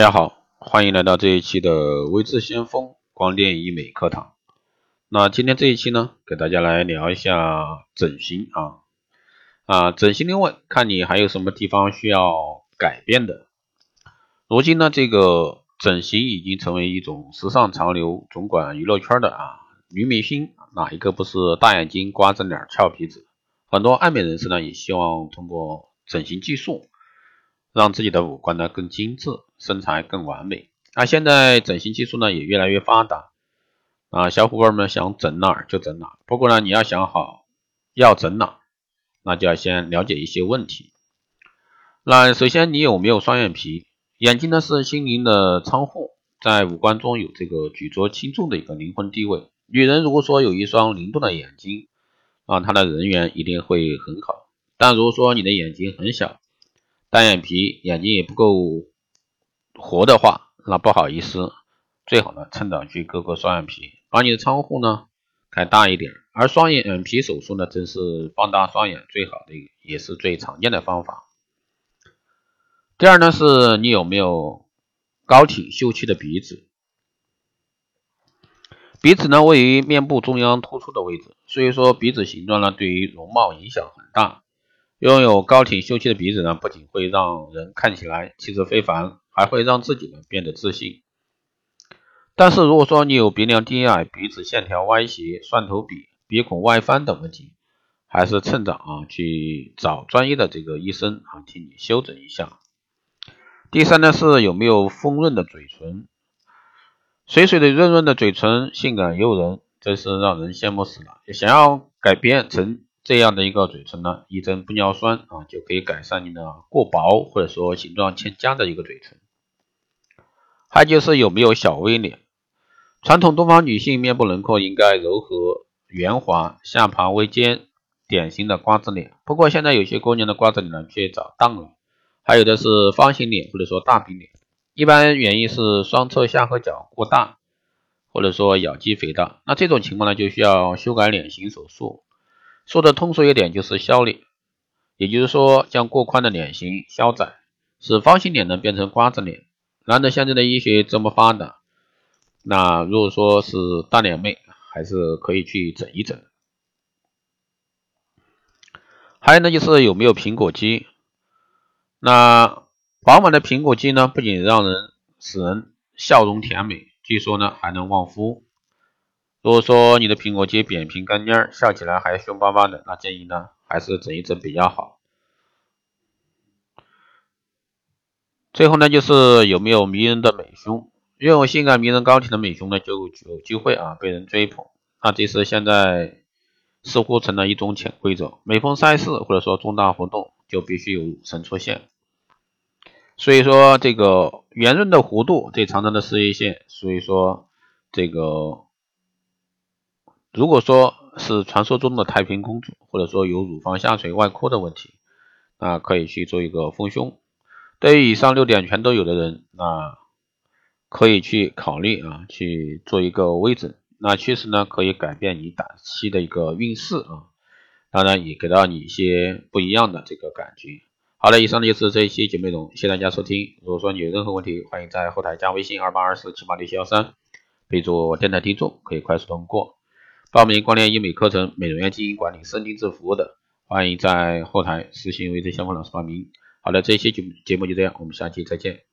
大家好，欢迎来到这一期的微智先锋光电医美课堂。那今天这一期呢，给大家来聊一下整形啊啊，整形的问，看你还有什么地方需要改变的。如今呢，这个整形已经成为一种时尚潮流，总管娱乐圈的啊女明星哪一个不是大眼睛、瓜子脸、翘鼻子？很多爱美人士呢，也希望通过整形技术。让自己的五官呢更精致，身材更完美。那现在整形技术呢也越来越发达啊，小伙伴们想整哪儿就整哪儿。不过呢，你要想好要整哪，那就要先了解一些问题。那首先，你有没有双眼皮？眼睛呢是心灵的窗户，在五官中有这个举足轻重的一个灵魂地位。女人如果说有一双灵动的眼睛啊，她的人缘一定会很好。但如果说你的眼睛很小，单眼皮，眼睛也不够活的话，那不好意思，最好呢趁早去割个双眼皮，把你的窗户呢开大一点。而双眼皮手术呢，正是放大双眼最好的，也是最常见的方法。第二呢，是你有没有高挺秀气的鼻子？鼻子呢位于面部中央突出的位置，所以说鼻子形状呢对于容貌影响很大。拥有高挺秀气的鼻子呢，不仅会让人看起来气质非凡，还会让自己呢变得自信。但是如果说你有鼻梁低矮、鼻子线条歪斜、蒜头鼻、鼻孔外翻等问题，还是趁早啊去找专业的这个医生啊替你修整一下。第三呢是有没有丰润的嘴唇，水水的润润的嘴唇，性感诱人，真是让人羡慕死了。想要改变成。这样的一个嘴唇呢，一针玻尿酸啊就可以改善你的过薄或者说形状欠佳的一个嘴唇。还就是有没有小 V 脸？传统东方女性面部轮廓应该柔和圆滑，下巴微尖，典型的瓜子脸。不过现在有些姑娘的瓜子脸呢却长荡了，还有的是方形脸或者说大饼脸。一般原因是双侧下颌角过大，或者说咬肌肥大。那这种情况呢就需要修改脸型手术。说的通俗一点就是削脸，也就是说将过宽的脸型削窄，使方形脸呢变成瓜子脸。难得现在的医学这么发达，那如果说是大脸妹，还是可以去整一整。还有呢就是有没有苹果肌？那饱满的苹果肌呢，不仅让人使人笑容甜美，据说呢还能旺夫。如果说你的苹果肌扁平干蔫，笑起来还凶巴巴的，那建议呢还是整一整比较好。最后呢就是有没有迷人的美胸，拥有性感迷人高挺的美胸呢，就有机会啊被人追捧。那这是现在似乎成了一种潜规则，每逢赛事或者说重大活动，就必须有神出现。所以说这个圆润的弧度最长长的事业线，所以说这个。如果说是传说中的太平公主，或者说有乳房下垂外扩的问题，那可以去做一个丰胸。对于以上六点全都有的人，那可以去考虑啊，去做一个微整。那确实呢，可以改变你短期的一个运势啊，当然也给到你一些不一样的这个感觉。好了，以上就是这一期节目内容，谢谢大家收听。如果说你有任何问题，欢迎在后台加微信二八二四七八六七幺三，备注电台听众，可以快速通过。报名光联医美课程、美容院经营管理、生定制服务的，欢迎在后台私信微信相关老师报名。好的，这一期节节目就这样，我们下期再见。